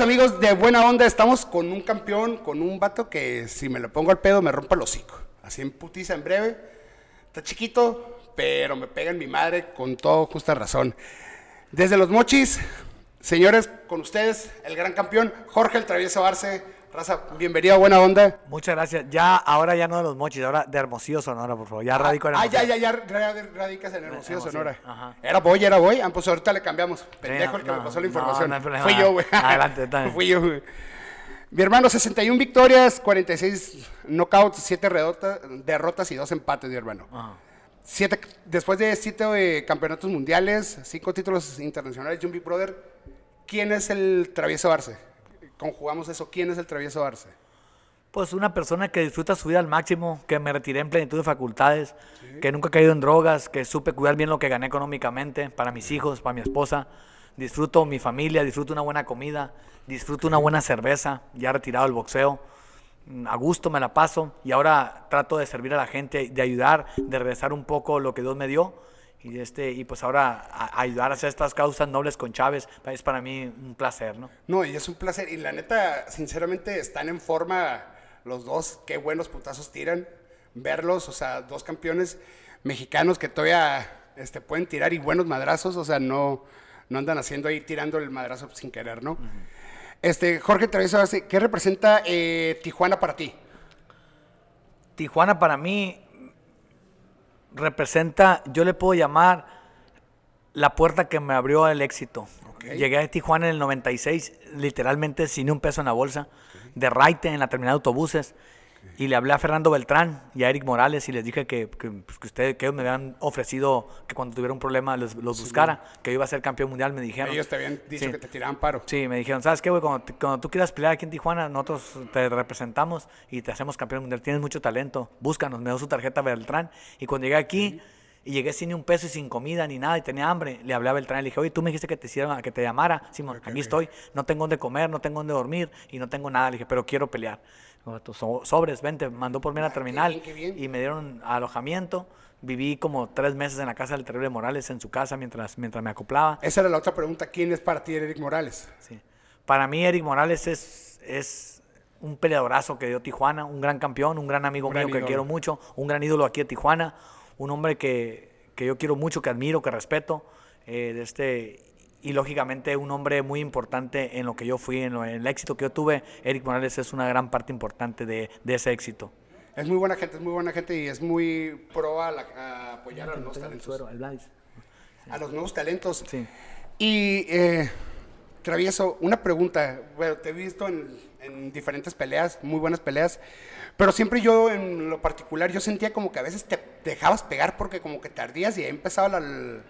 amigos de Buena Onda. Estamos con un campeón, con un vato que si me lo pongo al pedo me rompa el hocico. Así en putiza, en breve. Está chiquito, pero me pega en mi madre con todo justa razón. Desde los mochis, señores, con ustedes, el gran campeón, Jorge el Travieso Arce. Raza, bienvenido a Buena Onda. Muchas gracias. Ya, ahora ya no de los mochis, ahora de Hermosillo, Sonora, por favor. Ya radico en Ah, Hermosillo. ya, ya, ya, ra- radicas en Hermosillo, Sonora. ajá. Era boy, era boy. Ah, pues ahorita le cambiamos. Pendejo el que me pasó la información. no hay problema. Fui yo, güey. Adelante, bien. Fui yo, güey. Mi hermano, 61 victorias, 46 knockouts, 7 derrotas y 2 empates, mi hermano. Ajá. Siete, después de 7 campeonatos mundiales, 5 títulos internacionales y un Big Brother, ¿quién es el Travieso Arce? Conjugamos eso, ¿quién es el Travieso Arce? Pues una persona que disfruta su vida al máximo, que me retiré en plenitud de facultades, que nunca he caído en drogas, que supe cuidar bien lo que gané económicamente para mis hijos, para mi esposa. Disfruto mi familia, disfruto una buena comida, disfruto una buena cerveza, ya retirado del boxeo. Mm, A gusto me la paso y ahora trato de servir a la gente, de ayudar, de regresar un poco lo que Dios me dio. Y, este, y pues ahora a- ayudar a hacer estas causas nobles con Chávez es para mí un placer, ¿no? No, y es un placer. Y la neta, sinceramente, están en forma los dos. Qué buenos putazos tiran. Verlos, o sea, dos campeones mexicanos que todavía este, pueden tirar y buenos madrazos. O sea, no, no andan haciendo ahí tirando el madrazo sin querer, ¿no? Este, Jorge Travieso, ¿qué representa eh, Tijuana para ti? Tijuana para mí representa, yo le puedo llamar la puerta que me abrió el éxito. Llegué a Tijuana en el 96, literalmente sin un peso en la bolsa, de raite en la terminal de autobuses. Y le hablé a Fernando Beltrán y a Eric Morales y les dije que, que, pues, que ustedes que ellos me habían ofrecido que cuando tuviera un problema los, los buscara, que yo iba a ser campeón mundial, me dijeron. Ellos te habían dicho Sí. que te tiraban paro. Sí, me dijeron, ¿sabes qué, güey? Cuando, cuando tú quieras pelear aquí en Tijuana, nosotros te representamos y te hacemos campeón mundial. Tienes mucho talento, búscanos. Me dio su tarjeta Beltrán. Y cuando llegué aquí, y llegué sin ni un peso y sin comida ni nada, y tenía hambre, le hablé a Beltrán y le dije, oye, tú me dijiste que te, hiciera, que te llamara. Simón, aquí estoy, no tengo dónde comer, no tengo dónde dormir y no tengo nada. Le dije, pero quiero pelear. Dijo, "Tú, so- sobres, vente, mandó por mí a la terminal qué bien. y me dieron alojamiento. Viví como tres meses en la casa del Terrible Morales, en su casa, mientras, mientras me acoplaba. Esa era la otra pregunta. ¿Quién es para ti Eric Morales? Sí. Para mí, Eric Morales es, es un peleadorazo que dio Tijuana, un gran campeón, un gran amigo Un gran mío que quiero mucho, un gran ídolo aquí de Tijuana, un hombre que, que yo quiero mucho, que admiro, que respeto. eh, de este, y lógicamente un hombre muy importante en lo que yo fui, en, lo- en el éxito que yo tuve. Eric Morales es una gran parte importante de, de ese éxito. Es muy buena gente, es muy buena gente y es muy pro a, la- a apoyar a los nuevos talentos. A los nuevos talentos. Sí. Y eh, Travieso, una pregunta. Bueno, te he visto en, en diferentes peleas, muy buenas peleas, pero siempre yo en lo particular yo sentía como que a veces te dejabas pegar porque como que tardías y ahí empezaba la- el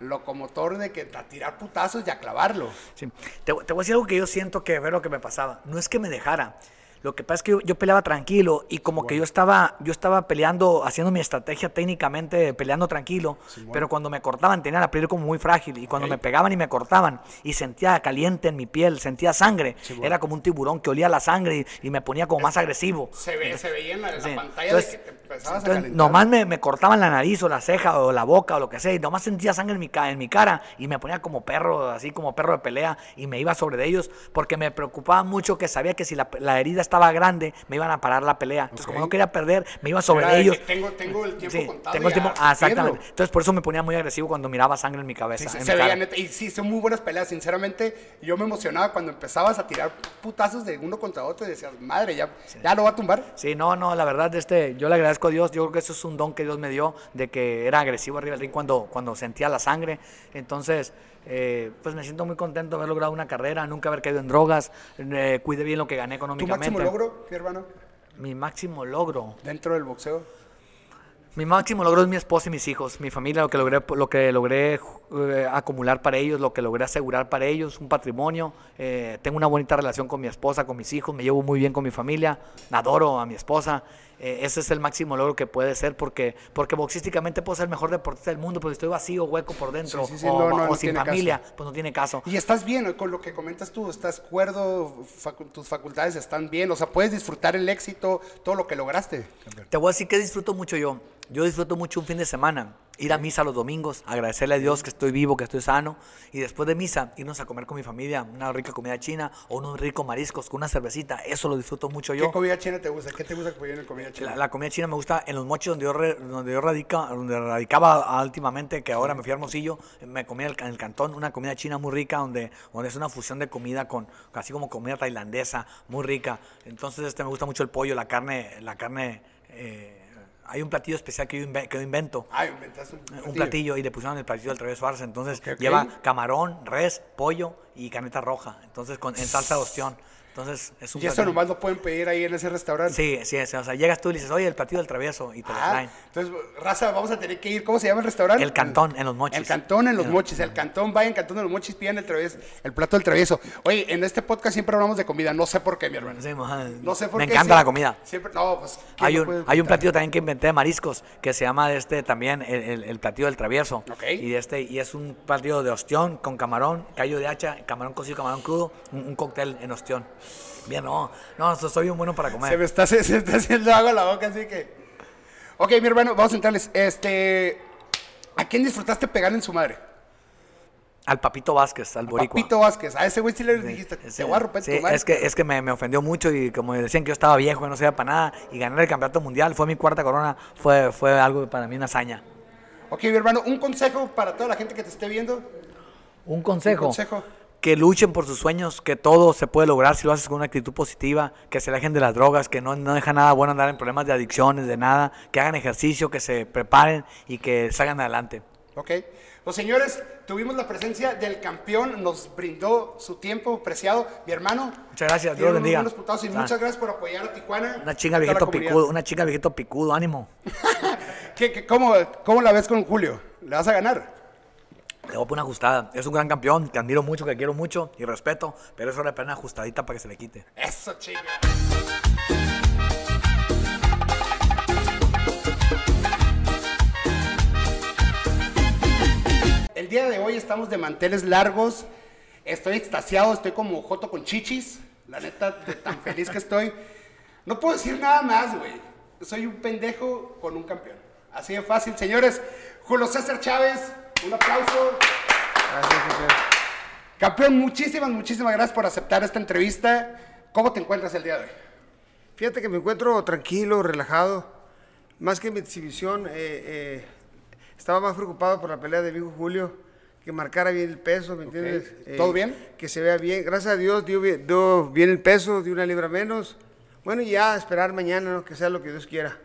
locomotor de que a tirar putazos y a clavarlo. Sí. Te, te voy a decir algo que yo siento que ver lo que me pasaba. No es que me dejara. Lo que pasa es que yo, yo peleaba tranquilo y como que yo estaba, yo estaba peleando, haciendo mi estrategia técnicamente, peleando tranquilo, pero cuando me cortaban tenía la piel como muy frágil y cuando me pegaban y me cortaban y sentía caliente en mi piel, sentía sangre, era como un tiburón que olía la sangre y, y me ponía como más agresivo. Se, ve, se veía en la, la pantalla Entonces- de que te empezabas a Entonces, calentar. nomás me, me cortaban la nariz o la ceja o la boca o lo que sea, y nomás sentía sangre en mi, ca- en mi cara y me ponía como perro, así como perro de pelea, y me iba sobre de ellos porque me preocupaba mucho que sabía que si la, la herida estaba grande, me iban a parar la pelea. Entonces, como no quería perder, me iba sobre Era de de ellos. tengo, tengo el tiempo Sí, contado. tengo el tiempo, a ah, exactamente. Entonces, por eso me ponía muy agresivo cuando miraba sangre en mi cabeza. Sí, en se, mi veía cara. neta. Y sí, son muy buenas peleas. Sinceramente, yo me emocionaba cuando empezabas a tirar putazos de uno contra otro y decías, madre, ya, ya lo va a tumbar. Sí, no, no, la verdad, este, yo le agradezco a Dios, yo creo que eso es un don que Dios me dio, de que era agresivo arriba del ring cuando, cuando sentía la sangre. Entonces, eh, pues me siento muy contento de haber logrado una carrera, nunca haber caído en drogas, eh, cuidé bien lo que gané ¿Tu económicamente. máximo logro, mi hermano, Mi máximo logro. dentro del boxeo? Mi máximo logro es mi esposa y mis hijos, mi familia, lo que logré, lo que logré eh, acumular para ellos, lo que logré asegurar para ellos, un patrimonio. eh, tengo una bonita relación con mi esposa, con mis hijos, me llevo muy bien con mi familia, adoro a mi esposa. Eh, ese es el máximo logro que puede ser porque, porque boxísticamente puedo ser el mejor deportista del mundo, pero si estoy vacío, hueco por dentro Sí, sí, sí, o, no, no, o no sin familia, caso. pues no tiene caso. Y estás bien con lo que comentas tú, estás cuerdo, facu- tus facultades están bien, o sea, puedes disfrutar el éxito, todo lo que lograste. Te voy a decir que disfruto mucho yo. Yo disfruto mucho un fin de semana. Ir a misa los domingos, agradecerle a Dios que estoy vivo, que estoy sano, y después de misa irnos a comer con mi familia una rica comida china o unos ricos mariscos con una cervecita, eso lo disfruto mucho yo. ¿Qué comida china te gusta? ¿Qué te gusta comer en comida china? La, la comida china me gusta en los mochis donde yo, re- donde yo radica, donde radicaba últimamente, que ahora me fui a Hermosillo, me comí en el, en el cantón una comida china muy rica, donde, donde es una fusión de comida con, así como comida tailandesa, muy rica. Entonces este me gusta mucho el pollo, la carne, la carne, eh, hay un platillo especial que yo, inve- que yo invento. Inventaste un Un platillo. platillo y le pusieron el platillo del travieso Arce. Entonces lleva camarón, res, pollo y carnita roja. Entonces con, en salsa de ostión. Entonces es un Y eso nomás lo pueden pedir ahí en ese restaurante. Sí, sí, sí, o sea, llegas tú y dices, oye, el platillo del travieso y te lo Ah, traen. entonces, raza, vamos a tener que ir. ¿Cómo se llama el restaurante? El Cantón, en Los Mochis. El Cantón en Los En- Mochis. El Cantón, vayan, Cantón en Los Mochis, pidan el, travieso, el plato del travieso. Oye, en este podcast siempre hablamos de comida. No sé por qué, mi hermano. Sí. No sé por Me qué. encanta sí- la comida. Siempre, no, pues. ¿quién Hay un, hay un platillo también que inventé de mariscos que se llama este también el, el- el platillo del travieso. Ok. Y este y es un platillo de ostión con camarón, callo de hacha, camarón cocido, camarón crudo, un, un cóctel en ostión. Bien, no, no, so- soy un bueno para comer. Se me está, se, se está haciendo agua la boca, así que. Ok, mi hermano, vamos a entrarles. Este. ¿A quién disfrutaste pegar en su madre? Al Papito Vázquez, al boricua. Papito Vázquez. A ese güey sí le dijiste, sí, te voy a romper sí, tu madre. Es que, es que me, me ofendió mucho y como decían que yo estaba viejo y no sabía para nada y ganar el campeonato mundial fue mi cuarta corona, fue, fue algo para mí una hazaña. Ok, mi hermano, un consejo para toda la gente que te esté viendo. Un consejo. Un consejo. Que luchen por sus sueños, que todo se puede lograr si lo haces con una actitud positiva, que se alejen de las drogas, que no, no deja nada bueno andar en problemas de adicciones, de nada, que hagan ejercicio, que se preparen y que salgan adelante. Ok. Los señores, tuvimos la presencia del campeón, nos brindó su tiempo preciado. Mi hermano. Muchas gracias, Dios unos bendiga. buenos putazos y Ah. muchas gracias por apoyar a Tijuana. Una chinga viejito picudo, una chinga viejito picudo, ánimo. ¿Qué- qué- cómo, cómo la ves con Julio? ¿Le vas a ganar? Le voy a poner una ajustada. Es un gran campeón, que admiro mucho, que quiero mucho y respeto, pero eso le pone una ajustadita para que se le quite. Eso, chinga. El día de hoy estamos de manteles largos. Estoy extasiado, estoy como Joto con chichis. La neta, de tan feliz que estoy. No puedo decir nada más, güey. Soy un pendejo con un campeón. Así de fácil, señores. Julio César Chávez, un aplauso. Gracias, campeón. Campeón, muchísimas, muchísimas gracias por aceptar esta entrevista. ¿Cómo te encuentras el día de hoy? Fíjate que me encuentro tranquilo, relajado. Más que mi exhibición, eh, eh, estaba más preocupado por la pelea de hijo Julio, que marcara bien el peso, ¿me entiendes? Eh, ¿Todo bien? Que se vea bien. Gracias a Dios dio bien, dio bien el peso, dio una libra menos. Bueno, y ya esperar mañana, ¿no? que sea lo que Dios quiera.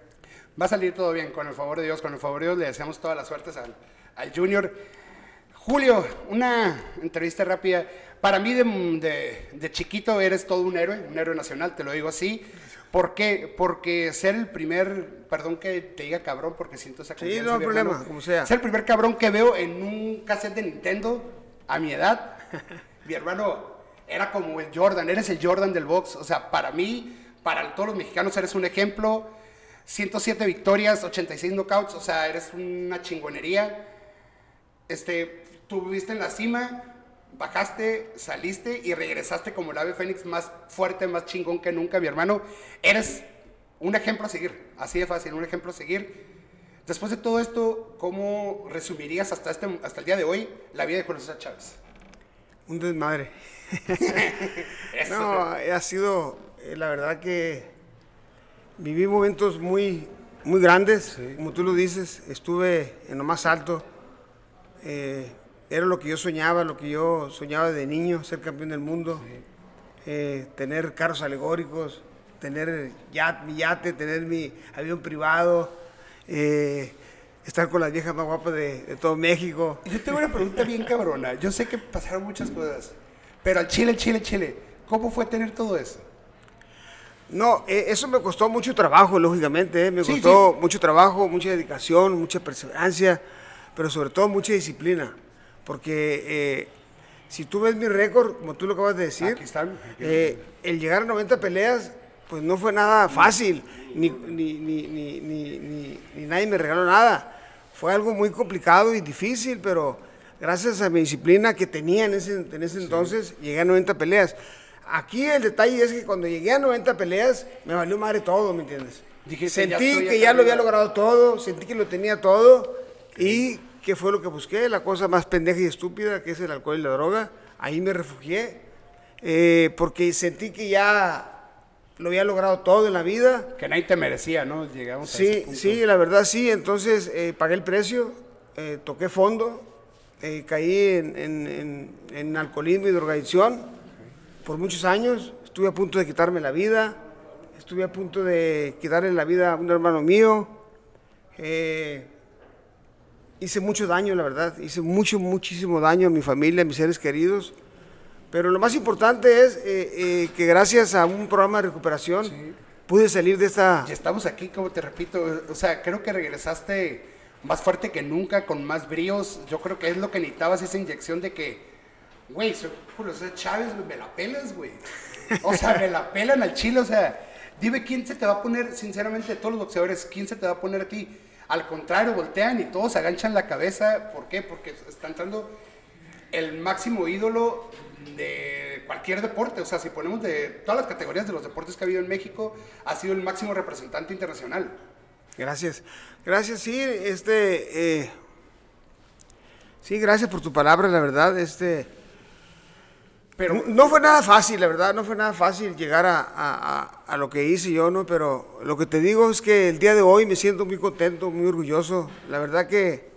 Va a salir todo bien, con el favor de Dios, con el favor de Dios. Le deseamos todas las suertes al, al Junior. Julio, una entrevista rápida. Para mí, de, de- de chiquito, eres todo un héroe, un héroe nacional, te lo digo así. ¿Por qué? Porque ser el primer, perdón que te diga cabrón, porque siento esa Sí, no hay problema, hermano. como sea. Ser el primer cabrón que veo en un cassette de Nintendo a mi edad. mi hermano era como el Jordan, eres el Jordan del box. O sea, para mí, para todos los mexicanos, eres un ejemplo. 107 victorias, 86 knockouts, o sea, eres una chingonería. Este, tuviste en la cima, bajaste, saliste y regresaste como el ave fénix más fuerte, más chingón que nunca, mi hermano. Eres un ejemplo a seguir, así de fácil, un ejemplo a seguir. Después de todo esto, ¿cómo resumirías hasta, este, hasta el día de hoy la vida de Julio César Chávez? Un desmadre. No, ha sido, eh, la verdad que viví momentos muy, muy grandes, como tú lo dices, estuve en lo más alto, eh, era lo que yo soñaba, lo que yo soñaba de niño, ser campeón del mundo, eh, tener carros alegóricos, tener yat- mi yate, tener mi avión privado, eh, estar con las viejas más guapas de, de todo México. Yo tengo una pregunta bien cabrona. Yo sé que pasaron muchas cosas, pero al Chile, Chile, Chile, ¿cómo fue tener todo eso? No, eh, eso me costó mucho trabajo, lógicamente. eh, Me Sí, costó mucho trabajo, mucha dedicación, mucha perseverancia, pero sobre todo mucha disciplina. Porque eh, si tú ves mi récord, como tú lo acabas de decir, Aquí están, eh, el llegar a 90 peleas, pues no fue nada fácil, ni, ni, ni, ni, nadie me regaló nada. Fue algo muy complicado y difícil, pero gracias a mi disciplina que tenía en ese, en ese entonces, llegué a 90 peleas. Aquí el detalle es que cuando llegué a 90 peleas, me valió madre todo, ¿me entiendes? Dijiste, ya sentí estoy que ya lo había logrado todo, sentí que lo tenía todo ¿Y qué fue lo que busqué? La cosa más pendeja y estúpida, que es el alcohol y la droga. Ahí me refugié, eh, porque sentí que ya lo había logrado todo en la vida. Que nadie te merecía, ¿no? Llegamos a ese Sí, punto. sí, la verdad sí. Entonces eh, pagué el precio, eh, toqué fondo, eh, caí en, en- en- en alcoholismo y drogadicción por muchos años. Estuve a punto de quitarme la vida. Estuve a punto de quitarle la vida a un hermano mío. Hice mucho daño, la verdad. Hice mucho, muchísimo daño a mi familia, a mis seres queridos. Pero lo más importante es eh, eh, que gracias a un programa de recuperación pude salir de esta... Y estamos aquí, como te repito, o sea, creo que regresaste más fuerte que nunca, con más bríos. Yo creo que es lo que necesitabas, esa inyección de que, güey, soy Julio César Chávez, me la pelas, güey. O sea, me la pelan al chile, o sea, dime quién se te va a poner, sinceramente, de todos los boxeadores, quién se te va a poner a ti. Al contrario, voltean y todos aganchan la cabeza. ¿Por qué? Porque está entrando el máximo ídolo de cualquier deporte. O sea, si ponemos de todas las categorías de los deportes que ha habido en México, ha sido el máximo representante internacional. Gracias. Gracias, sí, este... eh, sí, gracias por tu palabra, la verdad, este... Pero No- fue nada fácil, la verdad, no fue nada fácil llegar a- a- a lo que hice yo, ¿no? Pero lo que te digo es que el día de hoy me siento muy contento, muy orgulloso. La verdad que,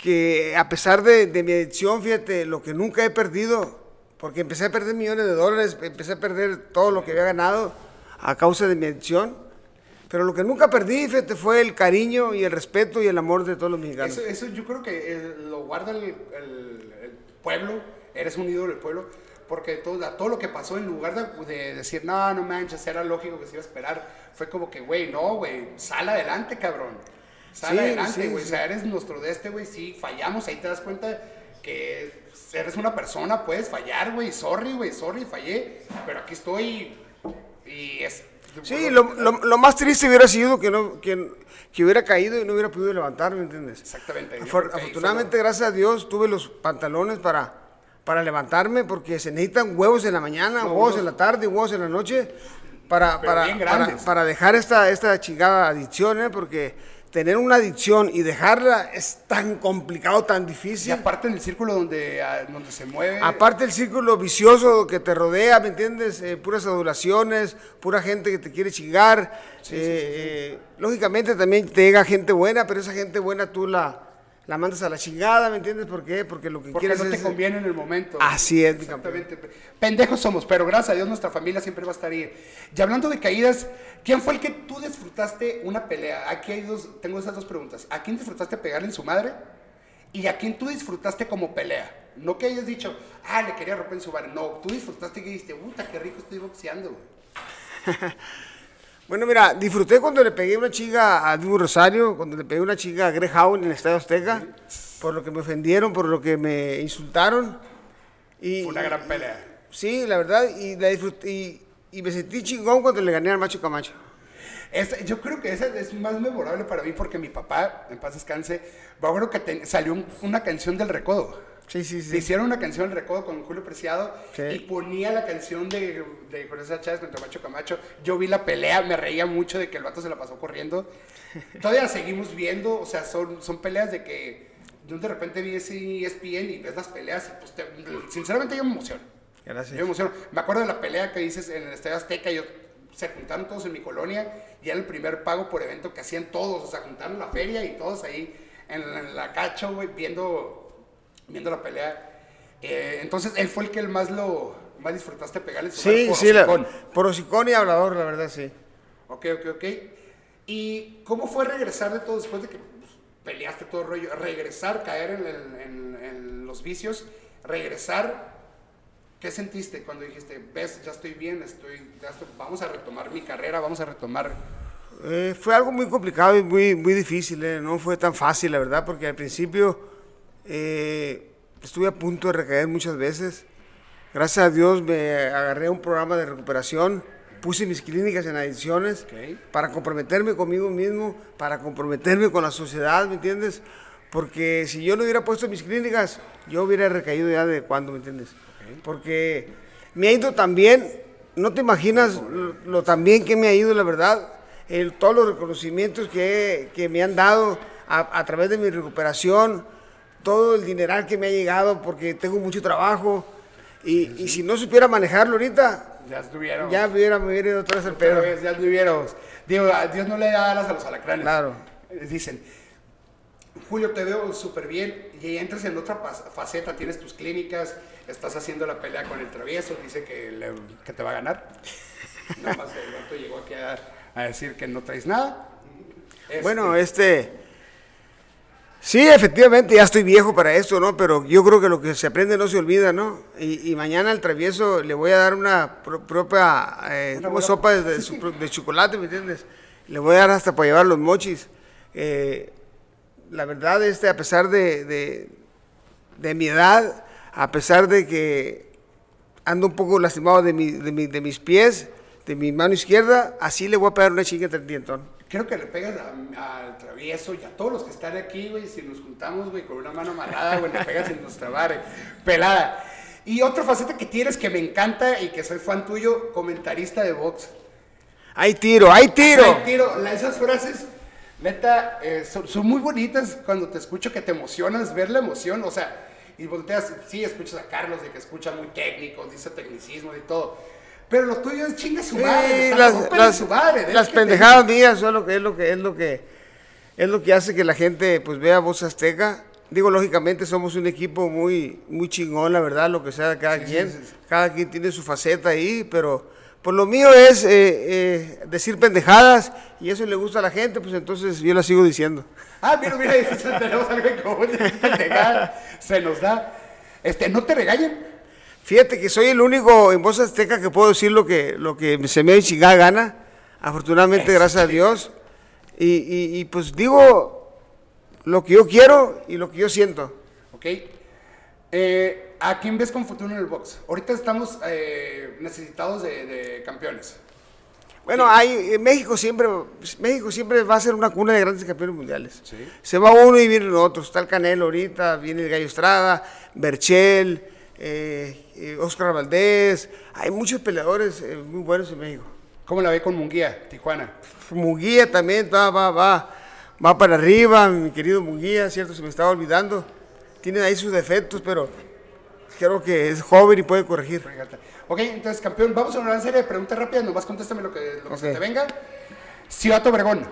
que a pesar de, de mi adicción, fíjate, lo que nunca he perdido, porque empecé a perder millones de dólares, empecé a perder todo lo que había ganado a causa de mi adicción. Pero lo que nunca perdí, fíjate, fue el cariño y el respeto y el amor de todos los mexicanos. eso, eso yo creo que eh, lo guarda el, el- el pueblo, eres un ídolo del pueblo, porque todo, a todo lo que pasó, en lugar de, de decir, no, no manches, era lógico que se iba a esperar, fue como que, güey, no, güey, sal adelante, cabrón. Sal Sí, adelante, güey. sí. O sea, eres nuestro de este, güey. Sí, fallamos, ahí te das cuenta que eres una persona, puedes fallar, güey. Sorry, güey, sorry, fallé. Pero aquí estoy y es. Sí, lo, lo- lo más triste hubiera sido que, no, que, que hubiera caído y no hubiera podido levantarme, ¿entiendes? Exactamente. Afor- fue afortunadamente, gracias a Dios, tuve los pantalones para, para levantarme porque se necesitan huevos en la mañana, No, huevos en la tarde huevos en la noche para, para, para, para dejar esta, esta chingada adicción, ¿eh? porque tener una adicción y dejarla es tan complicado, tan difícil. Y aparte en el círculo donde, ah, donde se mueve. Aparte el círculo vicioso que te rodea, ¿me entiendes? Eh, puras adulaciones, pura gente que te quiere chingar. Eh, eh, lógicamente también te llega gente buena, pero esa gente buena tú la, la mandas a la chingada, ¿me entiendes? ¿Por qué? Porque lo que porque quieres no te es... conviene en el momento. Así es, mi campeón. Exactamente. Pendejos somos, pero gracias a Dios nuestra familia siempre va a estar ahí. Y hablando de caídas, ¿quién fue el que tú disfrutaste una pelea? Aquí hay dos, tengo esas dos preguntas. ¿A quién disfrutaste pegarle en su madre? ¿Y a quién tú disfrutaste como pelea? No que hayas dicho, ah, le quería romper en su madre. No, tú disfrutaste que dijiste, puta, qué rico estoy boxeando, güey. Bueno, mira, disfruté cuando le pegué una chica a Dibu Rosario, cuando le pegué una chica a Greg Howe en el Estadio Azteca, por lo que me ofendieron, por lo que me insultaron. Y, Fue una gran pelea. Sí, la verdad, y, la disfruté, y, y me sentí chingón cuando le gané al Macho Camacho. Yo creo que esa es más memorable para mí porque mi papá, en paz descanse, me acuerdo que te- salió un- una canción del recodo. Sí, sí, sí. hicieron una canción recodo con Julio Preciado Sí. y ponía la canción de, de Jorge Chávez contra Macho Camacho. Yo vi la pelea, me reía mucho de que el vato se la pasó corriendo. Todavía la seguimos viendo, o sea, son, son peleas de que yo de repente vi ese ESPN y ves las peleas y pues te- sinceramente yo me emociono. Gracias. Yo me emociono. Me acuerdo de la pelea que dices en el Estadio Azteca, yo, se juntaron todos en mi colonia y era el primer pago por evento que hacían todos, o sea, juntaron la feria y todos ahí en, en la cacho, güey, viendo, viendo la pelea. Eh, entonces, él fue el que el más lo más disfrutaste pegarle su Sí, sí, la, hocicón. por hocicón y hablador, la verdad, sí. Ok, ok, ok. ¿Y cómo fue regresar de todo después de que pues, peleaste todo el rollo? Regresar, caer en, el- en- en los vicios, regresar. ¿Qué sentiste cuando dijiste, ves, ya estoy bien, estoy, ya estoy- vamos a retomar mi carrera, vamos a retomar... Eh, fue algo muy complicado y muy, muy difícil, eh, no fue tan fácil, la verdad, porque al principio eh, estuve a punto de recaer muchas veces. Gracias a Dios me agarré a un programa de recuperación, puse mis clínicas en adicciones Ok. para comprometerme conmigo mismo, para comprometerme con la sociedad, ¿me entiendes? Porque si yo no hubiera puesto mis clínicas, yo hubiera recaído ya de cuándo, ¿me entiendes? Porque me ha ido tan bien, no te imaginas lo, lo tan bien que me ha ido, la verdad, el- todos los reconocimientos que, que me han dado a, a través de mi recuperación, todo el dineral que me ha llegado porque tengo mucho trabajo. Y, y si no supiera manejarlo ahorita, Ya estuvieron. ya hubiera, me hubiera ido otra vez Pero pedo. ya estuvieron. Digo, a Dios no le da alas a los alacranes. Claro. Eh, Dicen, Julio, te veo súper bien y entras en otra faceta, tienes tus clínicas, estás haciendo la pelea con el travieso, dice que, le- que te va a ganar. Nada más el llegó aquí a, a decir que no traes nada. Este, Bueno, este. Sí, efectivamente, ya estoy viejo para esto, ¿no? Pero yo creo que lo que se aprende no se olvida, ¿no? Y, y mañana al travieso le voy a dar una pro- propia eh, Una sopa de, de de chocolate, ¿me entiendes? Le voy a dar hasta para llevar los mochis. Eh, la verdad, este, a pesar de, de, de mi edad, a pesar de que ando un poco lastimado de, mi- de, mi- de mis pies, de mi mano izquierda, así le voy a pegar una chinga entre el dientón. Creo que le pegas al travieso y a todos los que están aquí, güey. Si nos juntamos, güey, con una mano amarrada, güey, le pegas en nuestra madre. Pelada. Y otra faceta que tienes que me encanta y que soy fan tuyo, comentarista de box. ¡Hay tiro! ¡Hay tiro! Ay, tiro, la- esas frases, neta, eh, son, son muy bonitas cuando te escucho que te emocionas, ver la emoción, o sea, y volteas, sí, escuchas a Carlos de que escucha muy técnico, dice tecnicismo y todo, pero lo tuyo es chinga su madre, Sí, las, rompe las- su madre, deja las que te- pendejadas mías son lo que es lo que es lo que es lo que hace que la gente pues vea voz azteca. Digo, lógicamente somos un equipo muy muy chingón, la verdad, lo que sea cada Sí, quien. sí. Cada quien tiene su faceta ahí, pero pues lo mío es eh, eh, decir pendejadas y eso le gusta a la gente, pues entonces yo la sigo diciendo. Ah, mira, mira, tenemos algo en común, pendejadas, se nos da, este, no te regañan, Fíjate que soy el único en voz azteca que puedo decir lo que, lo que se me da chingada gana, afortunadamente, gracias a Dios. Y, y- y, pues digo lo que yo quiero y lo que yo siento. ¿ok? Eh, ¿A quién ves con futuro en el box? Ahorita estamos eh, necesitados de, de campeones. Bueno, hay, en México siempre, México siempre va a ser una cuna de grandes campeones mundiales. Sí. Se va uno y vienen otros. Está el Canelo ahorita, viene el Gallo Estrada, Berchel, eh, eh, Oscar Valdés. Hay muchos peleadores eh, muy buenos en México. ¿Cómo la ve con Munguía, Tijuana? Munguía también va, va, va, va para arriba, mi querido Munguía, cierto, se me estaba olvidando. Tiene ahí sus defectos, pero creo que es joven y puede corregir. Ok, entonces, campeón, vamos a una serie de preguntas rápidas. Nomás contéstame lo que, lo te venga. Ciudad Obregón,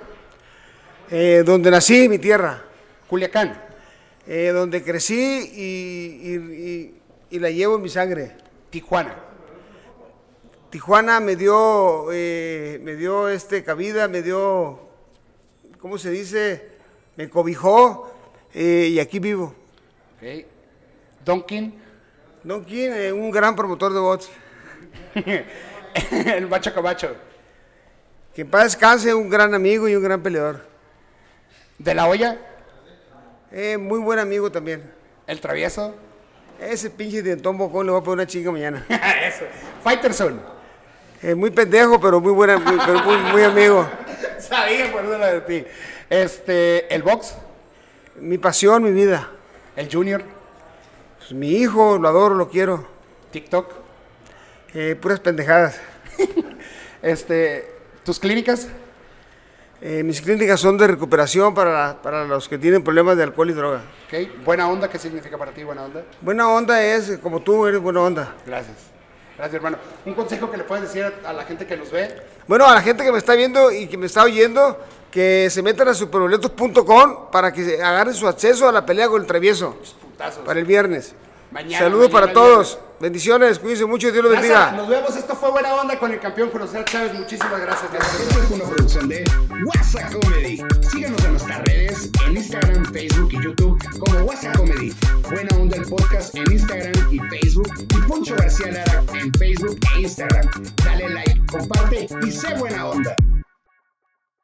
Eh, donde nací, mi tierra, Culiacán, eh, donde crecí y, y- y- y la llevo en mi sangre. Tijuana, Tijuana me dio, eh, me dio este cabida, me dio, ¿cómo se dice? Me cobijó eh, y aquí vivo. ok. Donkin, Don King, eh, un gran promotor de bots. el Bacho Cabacho, Que en paz descanse, un gran amigo y un gran peleador. De la Eh, muy buen amigo también. el Travieso, Ese pinche dientón bocón le voy a poner una chinga mañana. eso, Fighterson. Eh, muy pendejo, pero muy buena, muy, pero muy, muy amigo. Sabía por eso la de ti. Este, el Box, Mi pasión, mi vida. el Junior, Pues, mi hijo, lo adoro, lo quiero. TikTok, Eh, puras pendejadas. este, tus clínicas, Eh, mis clínicas son de recuperación para, para los que tienen problemas de alcohol y droga. ok. Buena onda, ¿qué significa para ti buena onda? Buena onda es, como tú eres buena onda. Gracias. Gracias, hermano. Un consejo que le puedes decir a, la gente que nos ve. Bueno, a la gente que me está viendo y que me está oyendo, que se metan a superboletos.com para que agarren su acceso a la pelea con el travieso Putazos. para el viernes. Mañana, Saludos mañana para todos. Bendiciones, cuídense mucho y Dios los bendiga. nos vemos. Esto fue Buena Onda con el campeón José Chávez. Muchísimas gracias. Esta es una producción de WhatsApp Comedy. Síganos en nuestras redes, en Instagram, Facebook y YouTube como WhatsApp Comedy. Buena Onda el podcast en Instagram y Facebook. Y Poncho García Lara en Facebook e Instagram. Dale like, comparte y sé buena onda.